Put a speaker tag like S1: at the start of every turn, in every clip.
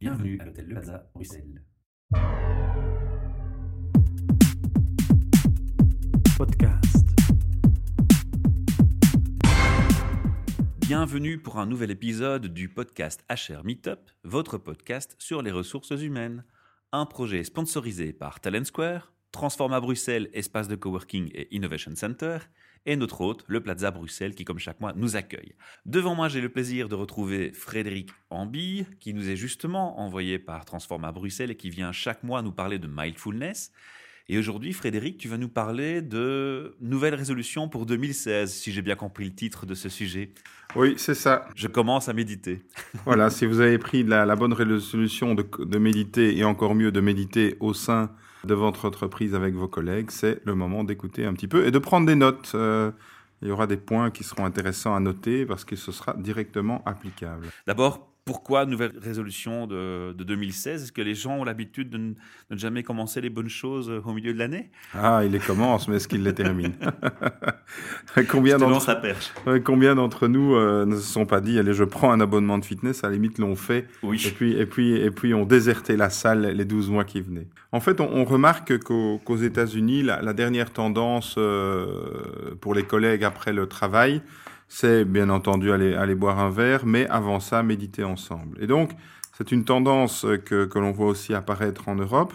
S1: Bienvenue à l'hôtel Le Plaza, Bruxelles.
S2: Podcast.
S3: Bienvenue pour un nouvel épisode du podcast HR Meetup, votre podcast sur les ressources humaines. Un projet sponsorisé par Talent Square, Transforma Bruxelles, espace de coworking et innovation center, et notre hôte, le Plaza Bruxelles, qui comme chaque mois nous accueille. Devant moi, j'ai le plaisir de retrouver Frédéric Ambille, qui nous est justement envoyé par Transforma Bruxelles et qui vient chaque mois nous parler de mindfulness. Et aujourd'hui, Frédéric, tu vas nous parler de nouvelles résolutions pour 2016, si j'ai bien compris le titre de ce sujet.
S4: Oui, c'est ça.
S3: Je commence à méditer.
S4: Voilà, si vous avez pris la, la bonne résolution de, de méditer et encore mieux de méditer au sein de votre entreprise avec vos collègues, c'est le moment d'écouter un petit peu et de prendre des notes. Euh, il y aura des points qui seront intéressants à noter parce que ce sera directement applicable.
S3: D'abord, pourquoi nouvelle résolution de, de 2016 Est-ce que les gens ont l'habitude de, ne- de ne jamais commencer les bonnes choses euh, au milieu de l'année?
S4: Ah, il les commence, mais est-ce qu'il les termine? Combien d'entre nous euh, ne se sont pas dit, allez, je prends un abonnement de fitness, à la limite l'ont fait,
S3: Oui.
S4: et puis, et puis, et puis ont déserté la salle les 12 mois qui venaient. En fait, on, on remarque qu'au- qu'aux États-Unis, la, la dernière tendance euh, pour les collègues après le travail, c'est bien entendu aller, aller boire un verre, mais avant ça, méditer ensemble. Et donc, c'est une tendance que, que l'on voit aussi apparaître en Europe.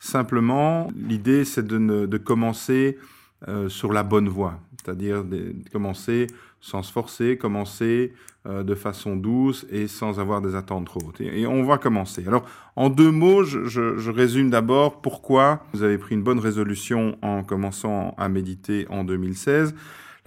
S4: Simplement, l'idée, c'est de, de commencer euh, sur la bonne voie, c'est-à-dire de, de commencer sans se forcer, commencer euh, de façon douce et sans avoir des attentes trop hautes. Et, et on va commencer. Alors, en deux mots, je, je, je résume d'abord pourquoi vous avez pris une bonne résolution en commençant à méditer en 2016.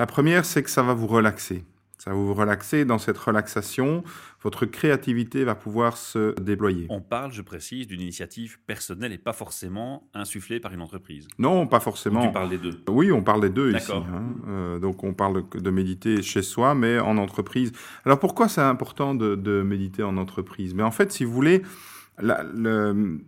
S4: La première, c'est que ça va vous relaxer. Ça va vous relaxer. Dans cette relaxation, votre créativité va pouvoir se déployer.
S3: On parle, je précise, d'une initiative personnelle et pas forcément insufflée par une entreprise.
S4: Non, pas
S3: Ou
S4: forcément.
S3: Tu parles des deux.
S4: Oui, on parle des deux ici. Hein. Euh, donc on parle de méditer chez soi, mais en entreprise. Alors pourquoi c'est important de, de méditer en entreprise? Mais en fait, si vous voulez, la- le-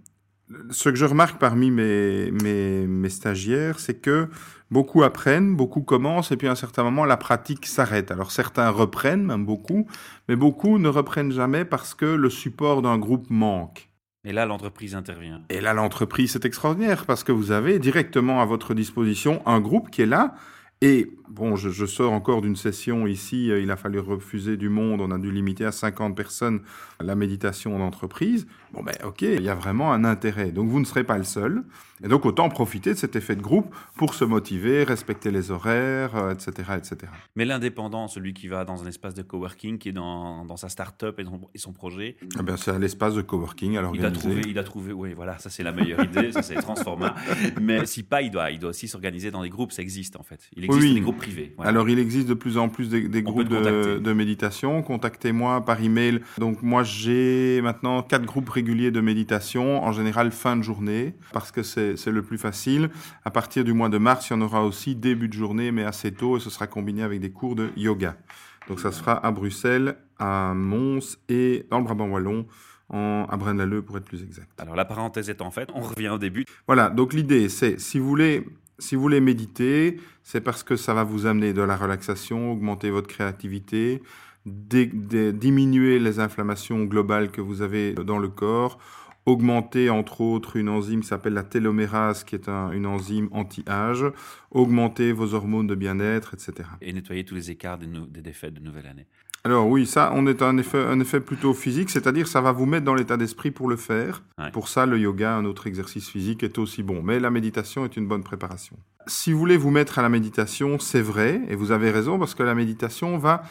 S4: ce que je remarque parmi mes, mes, mes stagiaires, c'est que beaucoup apprennent, beaucoup commencent, et puis à un certain moment, la pratique s'arrête. Alors certains reprennent, même beaucoup, mais beaucoup ne reprennent jamais parce que le support d'un groupe manque.
S3: Et là, l'entreprise intervient.
S4: Et là, l'entreprise, c'est extraordinaire parce que vous avez directement à votre disposition un groupe qui est là. Et bon, je, je sors encore d'une session ici, euh, il a fallu refuser du monde, on a dû limiter à 50 personnes la méditation en entreprise. Bon, ben ok, il y a vraiment un intérêt. Donc vous ne serez pas le seul. Et donc autant profiter de cet effet de groupe pour se motiver, respecter les horaires, euh, etc., etc.
S3: Mais l'indépendant, celui qui va dans un espace de coworking, qui est dans, dans sa start-up et, son- et son projet,
S4: Eh bien, c'est l'espace de coworking à
S3: il a
S4: l'organiser.
S3: trouvé, il a trouvé, oui, voilà, ça c'est la meilleure idée, ça c'est transforma. Mais si pas, il doit, il doit aussi s'organiser dans des groupes, ça existe en fait. Il existe
S4: Oui.
S3: des groupes privés. voilà.
S4: Alors, il existe de plus en plus des, groupes de, de méditation. Contactez-moi par email. Donc, moi, j'ai maintenant quatre groupes réguliers de méditation, en général fin de journée, parce que c'est le plus facile. À partir du mois de mars, il y en aura aussi début de journée, mais assez tôt, et ce sera combiné avec des cours de yoga. Donc, ça se fera à Bruxelles, à Mons et dans le Brabant Wallon, en, à Braine-l'Alleud pour être plus exact.
S3: Alors la parenthèse étant faite, on revient au début.
S4: Voilà, donc l'idée, c'est si vous voulez, si vous voulez méditer, c'est parce que ça va vous amener de la relaxation, augmenter votre créativité, dé- dé- diminuer les inflammations globales que vous avez dans le corps, augmenter entre autres une enzyme qui s'appelle la télomérase, qui est un- une enzyme anti-âge, augmenter vos hormones de bien-être, etc.
S3: Et nettoyer tous les écarts des, défaites de nouvelle année.
S4: Alors oui, ça, on est un effet, un effet plutôt physique, c'est-à-dire ça va vous mettre dans l'état d'esprit pour le faire.
S3: Ouais.
S4: Pour ça, le yoga, un autre exercice physique, est aussi bon. Mais la méditation est une bonne préparation. Si vous voulez vous mettre à la méditation, c'est vrai, et vous avez raison, parce que la méditation va,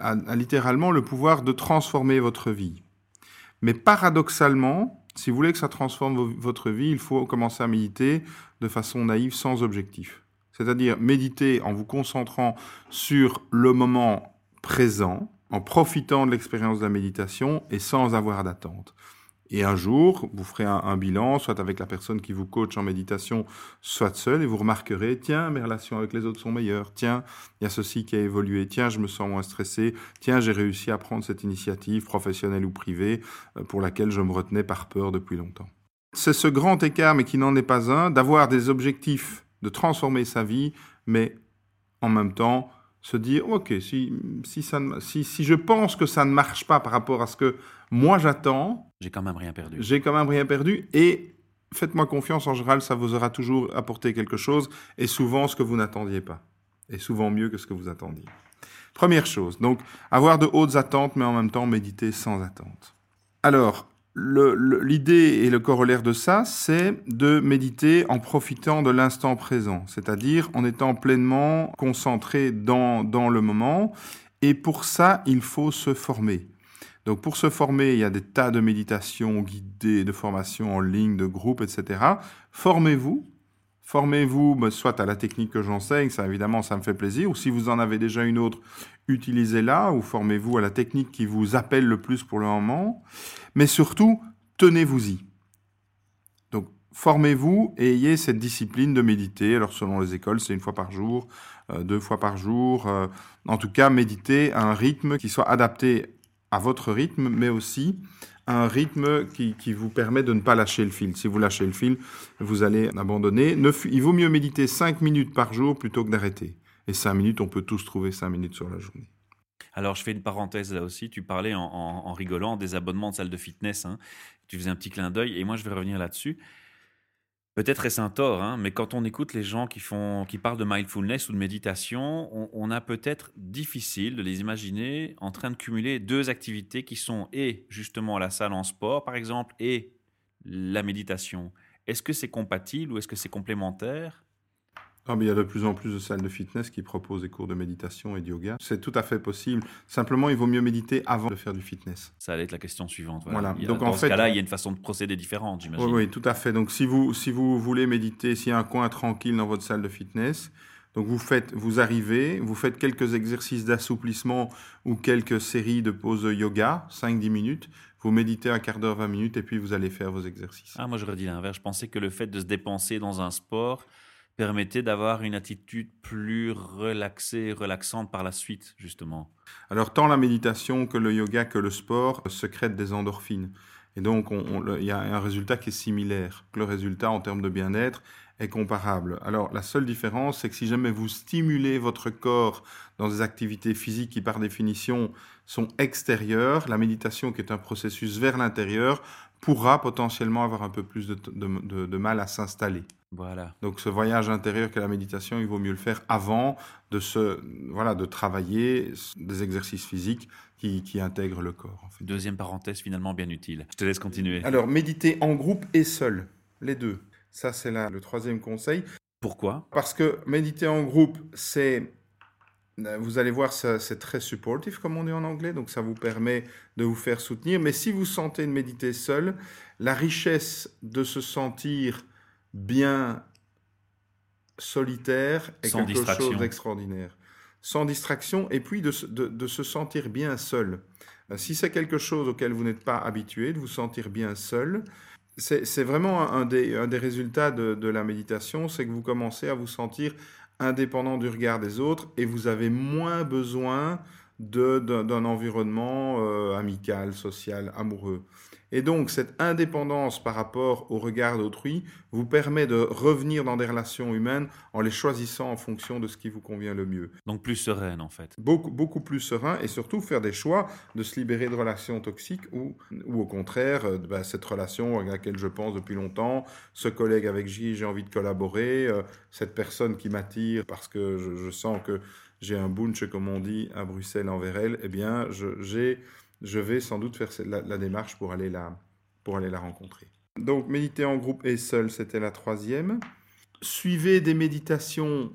S4: a, littéralement le pouvoir de transformer votre vie. Mais paradoxalement, si vous voulez que ça transforme vo- votre vie, il faut commencer à méditer de façon naïve, sans objectif. C'est-à-dire méditer en vous concentrant sur le moment présent, en profitant de l'expérience de la méditation et sans avoir d'attente. Et un jour, vous ferez un, bilan, soit avec la personne qui vous coach en méditation, soit seul, et vous remarquerez, tiens, mes relations avec les autres sont meilleures, tiens, il y a ceci qui a évolué, tiens, je me sens moins stressé, tiens, j'ai réussi à prendre cette initiative professionnelle ou privée euh, pour laquelle je me retenais par peur depuis longtemps. C'est ce grand écart, mais qui n'en est pas un, d'avoir des objectifs, de transformer sa vie, mais en même temps, se dire, ok, si, si, ça ne- si, si je pense que ça ne marche pas par rapport à ce que moi j'attends,
S3: J'ai quand même rien perdu.
S4: J'ai quand même rien perdu et faites-moi confiance, en général, ça vous aura toujours apporté quelque chose et souvent ce que vous n'attendiez pas. Et souvent mieux que ce que vous attendiez. Première chose, donc avoir de hautes attentes, mais en même temps méditer sans attente. Alors, l'idée et le corollaire de ça, c'est de méditer en profitant de l'instant présent, c'est-à-dire en étant pleinement concentré dans, dans le moment. Et pour ça, il faut se former. Donc pour se former, il y a des tas de méditations guidées, de formations en ligne, de groupes, etc. Formez-vous. Formez-vous bah, soit à la technique que j'enseigne, ça évidemment ça me fait plaisir, ou si vous en avez déjà une autre, utilisez-la, ou formez-vous à la technique qui vous appelle le plus pour le moment. Mais surtout, tenez-vous-y. Donc formez-vous et ayez cette discipline de méditer. Alors selon les écoles, c'est une fois par jour, euh, deux fois par jour. Euh, en tout cas, méditer à un rythme qui soit adapté à votre rythme, mais aussi un rythme qui, vous permet de ne pas lâcher le fil. Si vous lâchez le fil, vous allez abandonner. il vaut mieux méditer 5 minutes par jour plutôt que d'arrêter. Et 5 minutes, on peut tous trouver 5 minutes sur la journée.
S3: Alors, je fais une parenthèse là aussi. Tu parlais en, rigolant des abonnements de salle de fitness. Hein. Tu faisais un petit clin d'œil et moi, je vais revenir là-dessus. Peut-être est-ce un tort, hein, mais quand on écoute les gens qui, font, qui parlent de mindfulness ou de méditation, on, a peut-être difficile de les imaginer en train de cumuler deux activités qui sont et justement la salle en sport, par exemple, et la méditation. Est-ce que c'est compatible ou est-ce que c'est complémentaire?
S4: Ah, il y a de plus en plus de salles de fitness qui proposent des cours de méditation et de yoga. C'est tout à fait possible. Simplement, il vaut mieux méditer avant de faire du fitness.
S3: Ça allait être la question suivante.
S4: Voilà.
S3: Donc, dans en ce fait, cas-là, il y a une façon de procéder différente, j'imagine.
S4: Oui, oui, tout à fait. Donc, si vous, si vous voulez méditer, s'il y a un coin tranquille dans votre salle de fitness, donc vous faites, vous arrivez, vous faites quelques exercices d'assouplissement ou quelques séries de pauses yoga, 5-10 minutes. Vous méditez un quart d'heure, 20 minutes, et puis vous allez faire vos exercices.
S3: Ah, moi j'aurais dit l'inverse. Je pensais que le fait de se dépenser dans un sport, permettait d'avoir une attitude plus relaxée, relaxante par la suite, justement
S4: Alors, tant la méditation que le yoga que le sport secrètent des endorphines. Et donc, il y a un résultat qui est similaire. Le résultat en termes de bien-être est comparable. Alors, la seule différence, c'est que si jamais vous stimulez votre corps dans des activités physiques qui, par définition, sont extérieures, la méditation, qui est un processus vers l'intérieur, pourra potentiellement avoir un peu plus de, de mal à s'installer.
S3: Voilà.
S4: Donc ce voyage intérieur qu'est la méditation, il vaut mieux le faire avant de se voilà de travailler des exercices physiques qui, qui intègrent le corps.
S3: Deuxième parenthèse finalement bien utile. Je te laisse continuer.
S4: Alors méditer en groupe et seul, les deux. Ça c'est le troisième conseil.
S3: Pourquoi?
S4: Parce que méditer en groupe, c'est vous allez voir, c'est très supportif, comme on dit en anglais, donc ça vous permet de vous faire soutenir. Mais si vous sentez de méditer seul, la richesse de se sentir bien solitaire est quelque chose d'extraordinaire. Sans distraction, et puis de, se sentir bien seul. Euh, si c'est quelque chose auquel vous n'êtes pas habitué, de vous sentir bien seul, c'est vraiment un des, résultats de, la méditation, c'est que vous commencez à vous sentir indépendant du regard des autres et vous avez moins besoin d'un environnement euh, amical, social, amoureux. Et donc, cette indépendance par rapport au regard d'autrui vous permet de revenir dans des relations humaines en les choisissant en fonction de ce qui vous convient le mieux.
S3: Donc, plus sereine, en fait.
S4: Beaucoup, beaucoup plus serein et surtout faire des choix de se libérer de relations toxiques ou, ou au contraire, euh, bah, cette relation à laquelle je pense depuis longtemps, ce collègue avec qui j'ai envie de collaborer, euh, cette personne qui m'attire parce que je, sens que j'ai un bunch, comme on dit, à Bruxelles envers elle, eh bien, j'ai je vais sans doute faire la, démarche pour aller, la, pour aller la rencontrer. Donc méditer en groupe et seul, c'était la troisième. Suivez des méditations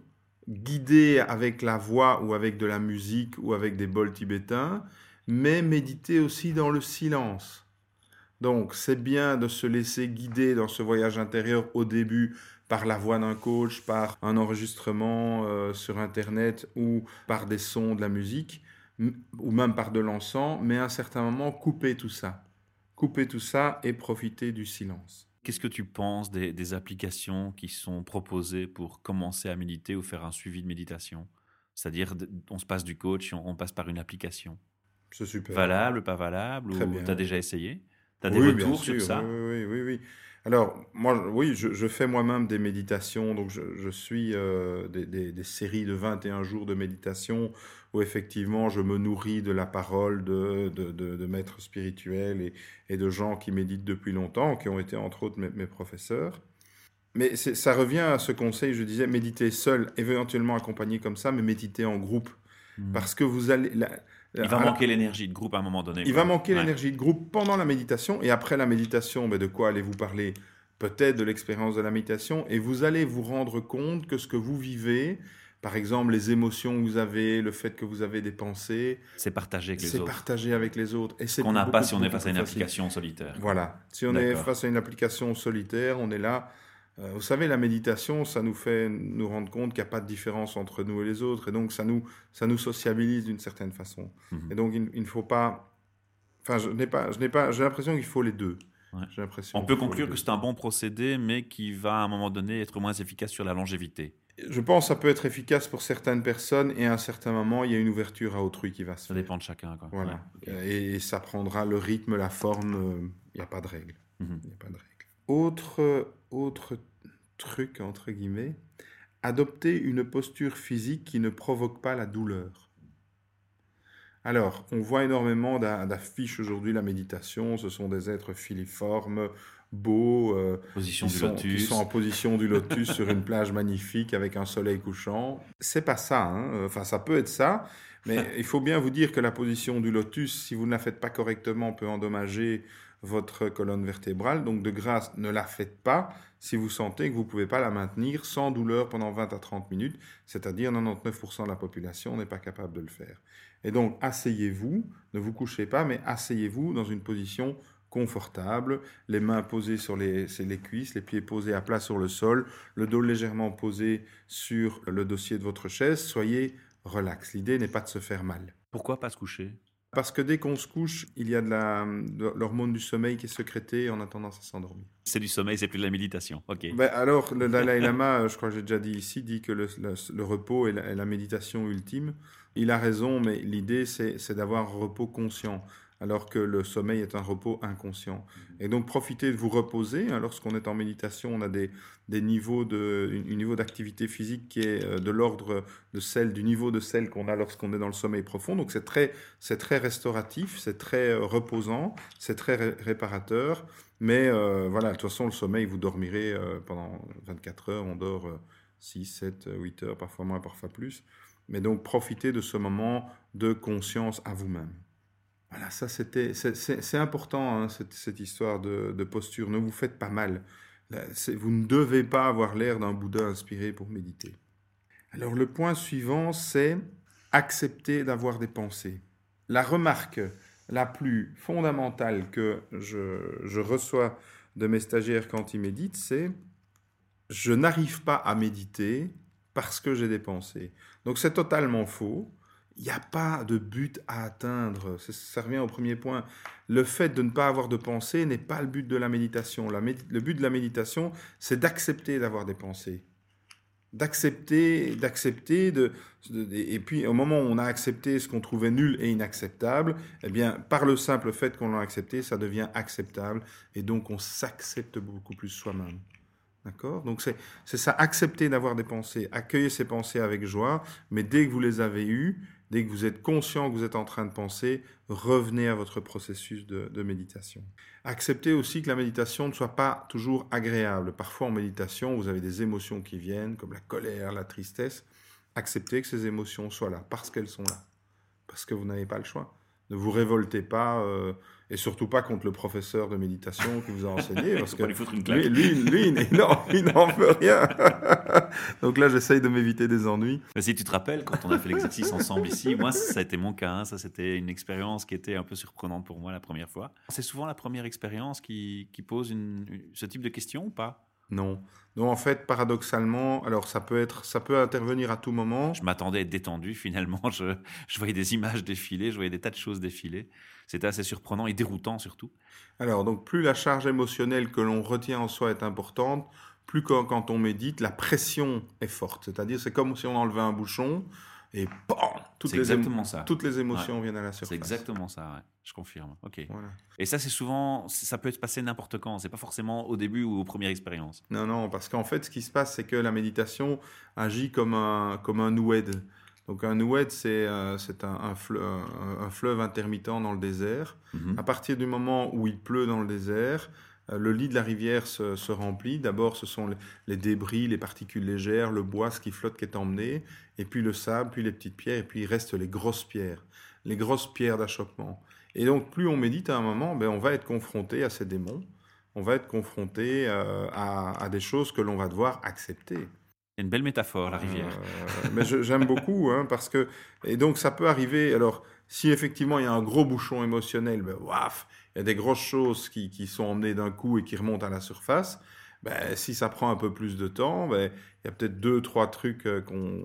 S4: guidées avec la voix ou avec de la musique ou avec des bols tibétains, mais méditez aussi dans le silence. Donc c'est bien de se laisser guider dans ce voyage intérieur au début par la voix d'un coach, par un enregistrement euh, sur Internet ou par des sons de la musique, ou même par de l'encens, mais à un certain moment, couper tout ça. Couper tout ça et profiter du silence.
S3: Qu'est-ce que tu penses des, applications qui sont proposées pour commencer à méditer ou faire un suivi de méditation? C'est-à-dire, on se passe du coach, on, on passe par une application.
S4: C'est super.
S3: Valable, pas valable Très ou tu as déjà essayé? Tu as des
S4: oui,
S3: retours
S4: sur
S3: ça?
S4: Oui, oui, oui, Alors, moi, oui, je, fais moi-même des méditations. Donc, je, suis euh, des, des, séries de 21 jours de méditation où effectivement je me nourris de la parole de, de, de, de maîtres spirituels et, et, de gens qui méditent depuis longtemps, qui ont été entre autres mes, mes professeurs. Mais ça revient à ce conseil, je disais, méditer seul, éventuellement accompagné comme ça, mais méditer en groupe. Mmh. Parce que vous allez... La,
S3: il va manquer l'énergie de groupe à un moment donné.
S4: Il quoi. va manquer ouais. l'énergie de groupe pendant la méditation. Et après la méditation, ben de quoi allez-vous parler? Peut-être de l'expérience de la méditation. Et vous allez vous rendre compte que ce que vous vivez, par exemple, les émotions que vous avez, le fait que vous avez des pensées.
S3: C'est partagé avec les autres.
S4: C'est partagé avec les autres.
S3: Et c'est qu'on n'a pas si on est face à une application solitaire.
S4: Voilà. Si on est face à une application solitaire, on est là. Euh, vous savez, la méditation, ça nous fait nous rendre compte qu'il n'y a pas de différence entre nous et les autres. Et donc, ça nous, ça nous sociabilise d'une certaine façon. Mm -hmm. Et donc, il, il ne faut pas. Enfin, je n'ai pas, je n'ai pas, j'ai l'impression qu'il faut les deux.
S3: Ouais. On peut conclure que c'est un bon procédé, mais qui va à un moment donné être moins efficace sur la longévité
S4: je pense que ça peut être efficace pour certaines personnes et à un certain moment, il y a une ouverture à autrui qui va se
S3: ça faire. Ça dépend de chacun. Quoi.
S4: Voilà. Ouais, okay. et, et, ça prendra le rythme, la forme. Il n'y a pas de règle. Il mm -hmm. n'y a pas de règle. Autre, autre truc, entre guillemets, adopter une posture physique qui ne provoque pas la douleur. Alors, on voit énormément d'affiches aujourd'hui, la méditation, ce sont des êtres filiformes, beaux, euh,
S3: position qui,
S4: du
S3: sont, lotus.
S4: qui sont en position du lotus sur une plage magnifique avec un soleil couchant. C'est pas ça, hein. enfin ça peut être ça, mais il faut bien vous dire que la position du lotus, si vous ne la faites pas correctement, peut endommager votre colonne vertébrale. Donc de grâce, ne la faites pas si vous sentez que vous ne pouvez pas la maintenir sans douleur pendant 20 à 30 minutes, c'est-à-dire 99% de la population n'est pas capable de le faire. Et donc asseyez-vous, ne vous couchez pas, mais asseyez-vous dans une position confortable, les mains posées sur les, les, cuisses, les pieds posés à plat sur le sol, le dos légèrement posé sur le dossier de votre chaise, soyez relax. L'idée n'est pas de se faire mal.
S3: Pourquoi pas se coucher?
S4: Parce que dès qu'on se couche, il y a de l'hormone du sommeil qui est sécrétée et on a tendance à s'endormir.
S3: C'est du sommeil, c'est plus de la méditation. Ok.
S4: Ben alors, le Dalai Lama, je crois que j'ai déjà dit ici, dit que le, le, le repos est la, est la, méditation ultime. Il a raison, mais l'idée, c'est d'avoir un repos conscient alors que le sommeil est un repos inconscient. Et donc profitez de vous reposer. Hein, lorsqu'on est en méditation, on a des, des niveaux de, un niveau d'activité physique qui est euh, de l'ordre de celle du niveau de celle qu'on a lorsqu'on est dans le sommeil profond. Donc c'est très, c'est très restauratif, c'est très euh, reposant, c'est très ré réparateur. Mais euh, voilà, de toute façon, le sommeil, vous dormirez euh, pendant 24 heures. On dort euh, 6, 7, 8 heures, parfois moins, parfois plus. Mais donc profitez de ce moment de conscience à vous-même. Voilà, ça c'était, c'est important hein, cette, histoire de, posture. Ne vous faites pas mal. Vous ne devez pas avoir l'air d'un Bouddha inspiré pour méditer. Alors le point suivant, c'est accepter d'avoir des pensées. La remarque la plus fondamentale que je reçois de mes stagiaires quand ils méditent, c'est je n'arrive pas à méditer parce que j'ai des pensées. Donc c'est totalement faux il n'y a pas de but à atteindre. Ça revient au premier point. Le fait de ne pas avoir de pensée n'est pas le but de la méditation. Le but de la méditation, c'est d'accepter d'avoir des pensées. D'accepter, d'accepter, et puis au moment où on a accepté ce qu'on trouvait nul et inacceptable, eh bien, par le simple fait qu'on l'a accepté, ça devient acceptable, et donc on s'accepte beaucoup plus soi-même. D'accord? Donc c'est ça, accepter d'avoir des pensées, accueillir ces pensées avec joie, mais dès que vous les avez eues, Dès que vous êtes conscient que vous êtes en train de penser, revenez à votre processus de, méditation. Acceptez aussi que la méditation ne soit pas toujours agréable. Parfois en méditation, vous avez des émotions qui viennent, comme la colère, la tristesse. Acceptez que ces émotions soient là, parce qu'elles sont là. Parce que vous n'avez pas le choix. Ne vous révoltez pas, euh, et surtout pas contre le professeur de méditation qui vous a enseigné, parce que lui, lui, lui, non, il n'en veut rien. Donc là, j'essaye de m'éviter des ennuis.
S3: Mais si tu te rappelles, quand on a fait l'exercice ensemble ici, moi, ça a été mon cas. Hein, ça, c'était une expérience qui était un peu surprenante pour moi la première fois. C'est souvent la première expérience qui, qui pose une, ce type de questions ou pas?
S4: Non. Non, en fait, paradoxalement, alors ça peut être, ça peut intervenir à tout moment.
S3: Je m'attendais à être détendu. Finalement, je, je voyais des images défiler, je voyais des tas de choses défiler. C'était assez surprenant et déroutant surtout.
S4: Alors, donc, plus la charge émotionnelle que l'on retient en soi est importante, plus quand, quand on médite, la pression est forte. C'est-à-dire, c'est comme si on enlevait un bouchon et toutes, les
S3: exactement ça.
S4: toutes les émotions ouais. viennent à la surface.
S3: C'est exactement ça, ouais. je confirme. Ok. Voilà. Et ça, c'est souvent, ça peut se passer n'importe quand. C'est pas forcément au début ou aux premières expériences.
S4: Non, non, parce qu'en fait, ce qui se passe, c'est que la méditation agit comme un comme un oued. Donc un oued, c'est euh, c'est un, un, fleuve, un, un fleuve intermittent dans le désert.
S3: Mhm.
S4: À partir du moment où il pleut dans le désert, le lit de la rivière se, se remplit. D'abord, ce sont les, les débris, les particules légères, le bois, ce qui flotte qui est emmené, et puis le sable, puis les petites pierres, et puis il reste les grosses pierres, les grosses pierres d'achoppement. Et donc, plus on médite à un moment, ben, on va être confronté à ces démons, on va être confronté euh, à, à des choses que l'on va devoir accepter.
S3: C'est une belle métaphore, la rivière.
S4: Euh, mais j'aime beaucoup, hein, parce que et donc ça peut arriver. Alors, si effectivement il y a un gros bouchon émotionnel, ben waf, il y a des grosses choses qui, qui sont emmenées d'un coup et qui remontent à la surface. Ben, si ça prend un peu plus de temps, ben, il y a peut-être deux, trois trucs euh, qu'on.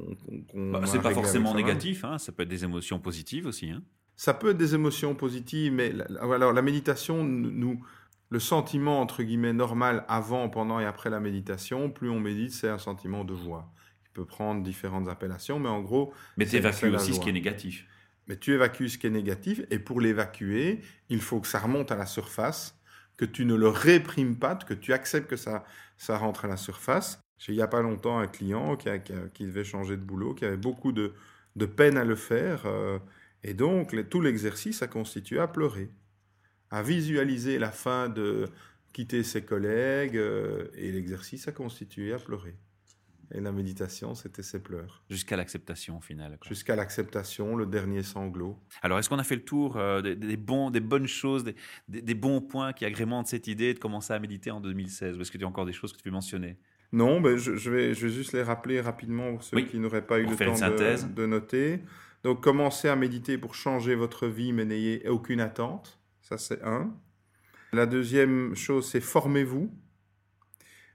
S4: qu'on-
S3: Bah, c'est pas forcément négatif, hein, ça peut être des émotions positives aussi. hein.
S4: Ça peut être des émotions positives, mais la, alors la méditation, nous, le sentiment entre guillemets normal avant, pendant et après la méditation, plus on médite, c'est un sentiment de joie. Il peut prendre différentes appellations, mais en gros,
S3: Mais tu
S4: C'est- c'est
S3: évacues
S4: la
S3: aussi ce qui est négatif.
S4: Mais tu évacues ce qui est négatif, et pour l'évacuer, il faut que ça remonte à la surface, que tu ne le réprimes pas, que tu acceptes que ça, ça rentre à la surface. Il n'y a pas longtemps un client qui, devait changer de boulot, qui avait beaucoup de, de peine à le faire, euh, et donc tout l'exercice a constitué à pleurer, à visualiser la fin de quitter ses collègues, euh, et l'exercice a constitué à pleurer. Et la méditation, c'était ses pleurs.
S3: Jusqu'à l'acceptation au final.
S4: Jusqu'à l'acceptation, le dernier sanglot.
S3: Alors, est-ce qu'on a fait le tour euh, des, des bons, des bonnes choses, des, des- des bons points qui agrémentent cette idée de commencer à méditer en 2016 Ou est-ce que tu as encore des choses que tu veux mentionner
S4: Non, ben je, je vais, je vais juste les rappeler rapidement pour ceux
S3: Oui,
S4: qui n'auraient pas eu
S3: pour
S4: le temps de noter. Donc, commencez à méditer pour changer votre vie, mais n'ayez aucune attente. Ça, c'est un. La deuxième chose, c'est formez-vous.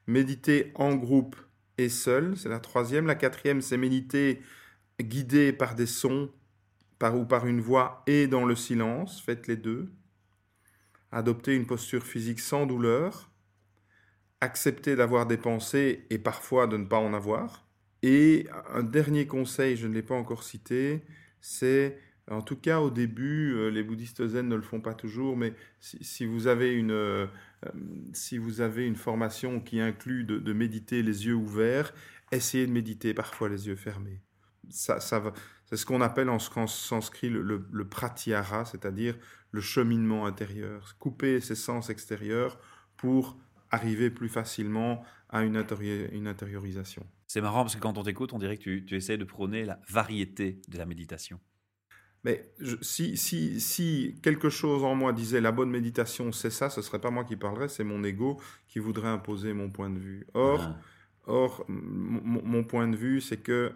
S4: Méditez en groupe et seul. C'est la troisième. La quatrième, c'est méditer guidé par des sons par, ou par une voix et dans le silence. Faites les deux. Adoptez une posture physique sans douleur accepter d'avoir des pensées et parfois de ne pas en avoir. Et un dernier conseil, je ne l'ai pas encore cité, c'est, en tout cas au début, euh, les bouddhistes zen ne le font pas toujours, mais si, si vous, avez une, euh, euh, vous avez une formation qui inclut de, méditer les yeux ouverts, essayez de méditer parfois les yeux fermés. Ça, c'est ce qu'on appelle en, sanskrit le, le, c'est-à-dire le cheminement intérieur. Couper ses sens extérieurs pour arriver plus facilement à une, intériorisation.
S3: C'est marrant parce que quand on t'écoute, on dirait que tu, tu essaies de prôner la variété de la méditation.
S4: Mais je, si, si, si quelque chose en moi disait la bonne méditation, c'est ça, ce serait pas moi qui parlerais, c'est mon ego qui voudrait imposer mon point de vue. Or, or mon, point de vue, c'est que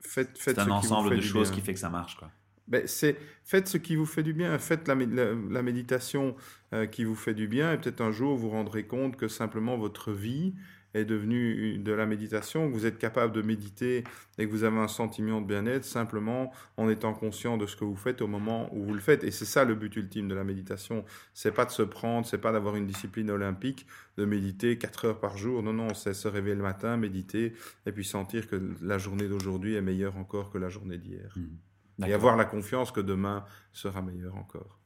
S4: faites, faites
S3: C'est un
S4: ce qui vous
S3: ensemble
S4: fait
S3: de choses
S4: bien.
S3: qui fait que ça marche. Quoi.
S4: Ben, c'est faites ce qui vous fait du bien, faites la, la, la méditation euh, qui vous fait du bien, et peut-être un jour vous vous rendrez compte que simplement votre vie est devenue de la méditation, que vous êtes capable de méditer et que vous avez un sentiment de bien-être simplement en étant conscient de ce que vous faites au moment où vous le faites. Et c'est ça le but ultime de la méditation. C'est pas de se prendre, c'est pas d'avoir une discipline olympique, de méditer 4 heures par jour. Non, non, c'est se réveiller le matin, méditer et puis sentir que la journée d'aujourd'hui est meilleure encore que la journée d'hier et
S3: D'accord.
S4: avoir la confiance que demain sera meilleur encore.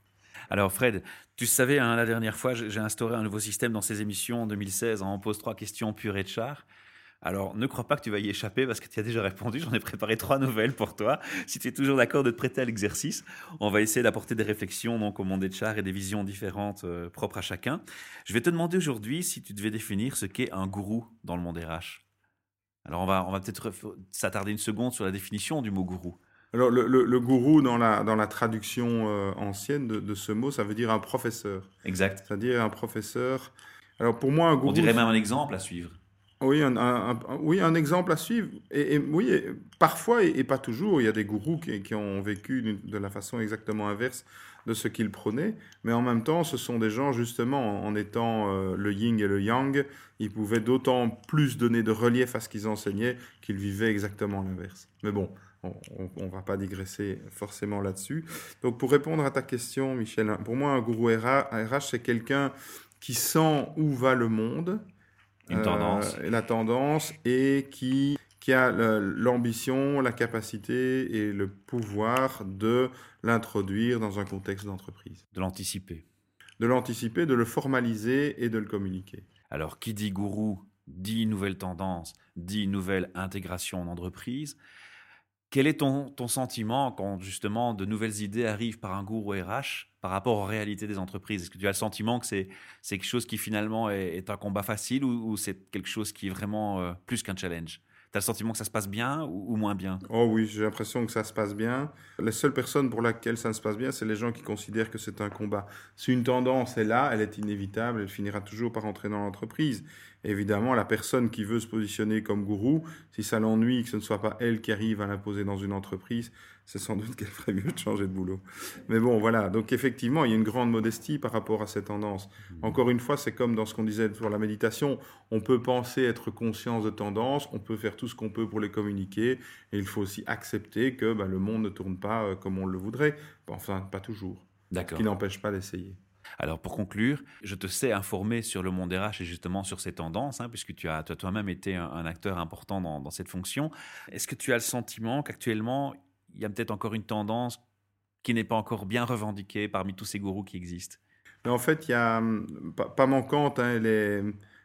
S3: Alors Fred, tu savais, hein, la dernière fois, j'ai instauré un nouveau système dans ces émissions en 2016. hein, on pose trois questions pure et de char. Alors ne crois pas que tu vas y échapper parce que tu as déjà répondu. J'en ai préparé trois nouvelles pour toi. Si tu es toujours d'accord de te prêter à l'exercice, on va essayer d'apporter des réflexions donc, au monde des chars et des visions différentes euh, propres à chacun. Je vais te demander aujourd'hui si tu devais définir ce qu'est un gourou dans le monde RH. Alors on va, on va peut-être s'attarder une seconde sur la définition du mot gourou.
S4: Alors, le, le- le gourou, dans la, dans la traduction euh, ancienne de, de ce mot, ça veut dire un professeur.
S3: Exact.
S4: C'est-à-dire un professeur. Alors, pour moi, un gourou.
S3: On dirait même un exemple à suivre.
S4: Oui, un, un- un- oui, un exemple à suivre. Et, et oui, et parfois, et, et pas toujours, il y a des gourous qui, qui ont vécu de la façon exactement inverse de ce qu'ils prônaient. Mais en même temps, ce sont des gens, justement, en, en étant euh, le yin et le yang, ils pouvaient d'autant plus donner de relief à ce qu'ils enseignaient qu'ils vivaient exactement l'inverse. Mais bon, on ne va pas digresser forcément là-dessus. Donc, pour répondre à ta question, Michel, pour moi, un gourou RH, c'est quelqu'un qui sent où va le monde,
S3: Une tendance.
S4: euh, et la tendance et qui, qui a l'ambition, la capacité et le pouvoir de l'introduire dans un contexte d'entreprise.
S3: de l'anticiper.
S4: De l'anticiper, de le formaliser et de le communiquer.
S3: Alors, qui dit gourou dit nouvelle tendance, dit nouvelle intégration en entreprise. Quel est ton, ton sentiment quand justement de nouvelles idées arrivent par un gourou RH par rapport aux réalités des entreprises? Est-ce que tu as le sentiment que c'est quelque chose qui finalement est, un combat facile ou, c'est quelque chose qui est vraiment euh, plus qu'un challenge? As le sentiment que ça se passe bien ou, moins bien?
S4: Oh oui, j'ai l'impression que ça se passe bien. Les seules personnes pour lesquelles ça ne se passe bien, c'est les gens qui considèrent que c'est un combat. Si une tendance est là, elle est inévitable, elle finira toujours par entrer dans l'entreprise. Évidemment, la personne qui veut se positionner comme gourou, si ça l'ennuie que ce ne soit pas elle qui arrive à l'imposer dans une entreprise, c'est sans doute qu'elle ferait mieux de changer de boulot. Mais bon, voilà. Donc effectivement, il y a une grande modestie par rapport à ces tendances. Mmh. Encore une fois, c'est comme dans ce qu'on disait sur la méditation. On peut penser être conscient de tendances, on peut faire tout ce qu'on peut pour les communiquer, et il faut aussi accepter que bah, le monde ne tourne pas euh, comme on le voudrait. Enfin, pas toujours.
S3: D'accord.
S4: Ce qui n'empêche pas d'essayer.
S3: Alors pour conclure, je te sais informé sur le monde RH et justement sur ces tendances, hein, puisque tu as toi-même été un, acteur important dans, dans cette fonction. Est-ce que tu as le sentiment qu'actuellement, il y a peut-être encore une tendance qui n'est pas encore bien revendiquée parmi tous ces gourous qui existent.
S4: Mais en fait, il y a hum, pas, manquante, hein, elle est,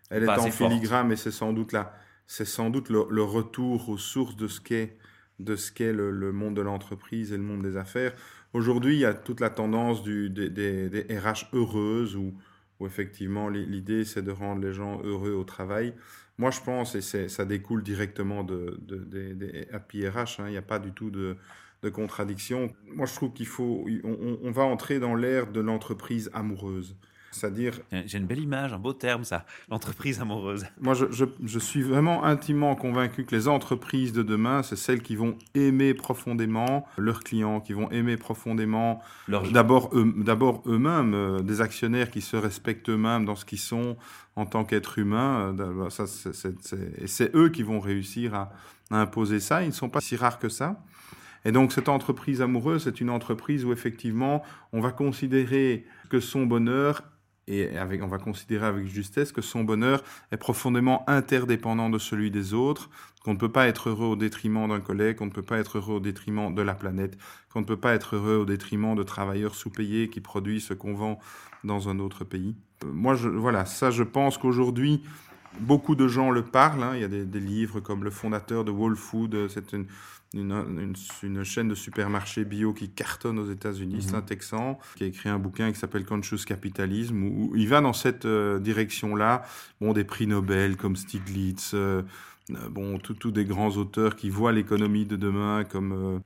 S4: elle est en filigrane, et c'est sans doute là, c'est sans doute le, retour aux sources de ce qu'est de ce qu'est le, monde de l'entreprise et le monde des affaires. Aujourd'hui, il y a toute la tendance du, des, des, RH heureuses où, où effectivement l'idée c'est de rendre les gens heureux au travail. Moi, je pense, et ça découle directement de, Happy RH, hein, il n'y a pas du tout de, contradiction. Moi, je trouve qu'il faut, on, va entrer dans l'ère de l'entreprise amoureuse. C'est-à-dire.
S3: J'ai une belle image, un beau terme, ça, l'entreprise amoureuse.
S4: Moi, je, suis vraiment intimement convaincu que les entreprises de demain, c'est celles qui vont aimer profondément leurs clients, qui vont aimer profondément d'abord eux, d'abord eux-mêmes, euh, des actionnaires qui se respectent eux-mêmes dans ce qu'ils sont en tant qu'êtres humains. Euh, bah, ça, et c'est eux qui vont réussir à, à imposer ça. Ils ne sont pas si rares que ça. Et donc cette entreprise amoureuse, c'est une entreprise où effectivement on va considérer que son bonheur et on va considérer avec justesse que son bonheur est profondément interdépendant de celui des autres, qu'on ne peut pas être heureux au détriment d'un collègue, qu'on ne peut pas être heureux au détriment de la planète, qu'on ne peut pas être heureux au détriment de travailleurs sous-payés qui produisent ce qu'on vend dans un autre pays. Euh, moi, je, voilà, ça, je pense qu'aujourd'hui, beaucoup de gens le parlent. Hein. Il y a des, livres comme le fondateur de Whole Food, c'est une, une, une, chaîne de supermarchés bio qui cartonne aux États-Unis. C'est un. Texan qui a écrit un bouquin qui s'appelle Conscious Capitalism, où, il va dans cette euh, direction-là. Bon, des prix Nobel comme Stiglitz. Euh, euh, bon, tous des grands auteurs qui voient l'économie de demain comme,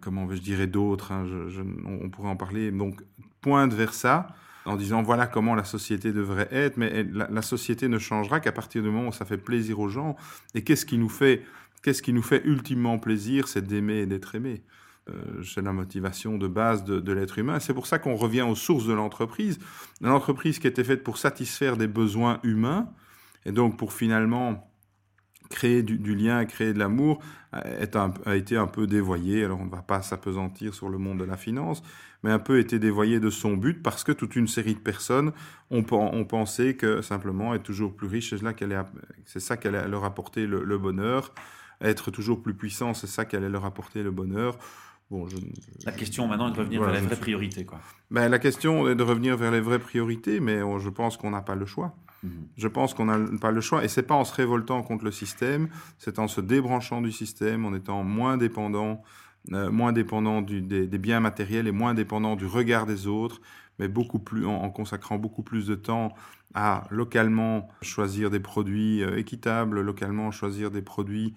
S4: comment je dirais d'autres, hein, je, on pourrait en parler, donc pointe vers ça en disant voilà comment la société devrait être, mais la, la société ne changera qu'à partir du moment où ça fait plaisir aux gens. Et qu'est-ce qui nous fait Qu'est-ce qui nous fait ultimement plaisir C'est d'aimer et d'être aimé. Euh, c'est la motivation de base de, l'être humain. C'est pour ça qu'on revient aux sources de l'entreprise. L'entreprise qui était faite pour satisfaire des besoins humains, et donc pour finalement créer du, lien, créer de l'amour, a été un peu dévoyée. Alors on ne va pas s'apesantir sur le monde de la finance, mais un peu été dévoyé de son but parce que toute une série de personnes ont, pensé que simplement être toujours plus riche, c'est ça allait leur apporter le bonheur être toujours plus puissant, c'est ça qui allait leur apporter le bonheur. Bon,
S3: La question maintenant est de revenir vers les vraies priorités. Quoi.
S4: Ben, la question est de revenir vers les vraies priorités, mais je pense qu'on n'a pas le choix. Mhm. Je pense qu'on n'a pas le choix, et c'est pas en se révoltant contre le système, c'est en se débranchant du système, en étant moins dépendant, euh, moins dépendant du, des, biens matériels et moins dépendant du regard des autres, mais beaucoup plus en, consacrant beaucoup plus de temps à localement choisir des produits euh, équitables, localement choisir des produits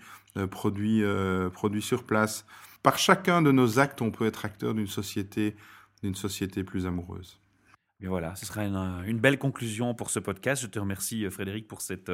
S4: produits, euh, produits sur place. Par chacun de nos actes, on peut être acteur d'une société, d'une société plus amoureuse.
S3: Et voilà, ce sera une, belle conclusion pour ce podcast. Je te remercie Frédéric pour cette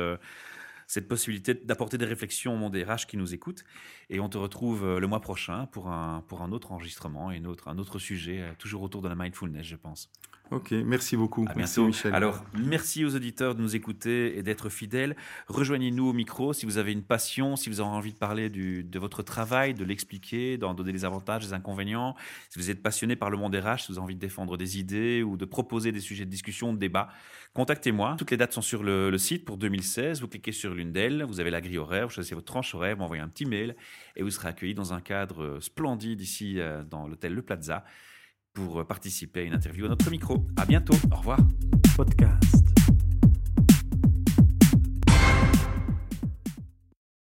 S3: cette possibilité d'apporter des réflexions au monde des RH qui nous écoutent. Et on te retrouve euh, le mois prochain pour un, pour un autre enregistrement et une autre, un autre sujet, euh, toujours autour de la mindfulness, je pense.
S4: Ok, merci beaucoup.
S3: À merci Michel. Alors, merci aux auditeurs de nous écouter et d'être fidèles. Rejoignez-nous au micro si vous avez une passion, si vous avez envie de parler du, de votre travail, de l'expliquer, d'en donner les avantages, les inconvénients. Si vous êtes passionné par le monde RH, si vous avez envie de défendre des idées ou de proposer des sujets de discussion, de débat, contactez-moi. Toutes les dates sont sur le, le site pour 2016. Vous cliquez sur l'une d'elles, vous avez la grille horaire, vous choisissez votre tranche horaire, vous m'envoyez un petit mail et vous serez accueilli dans un cadre splendide ici euh, dans l'hôtel Le Plaza pour participer à une interview à notre micro. À bientôt. Au revoir.
S1: Podcast.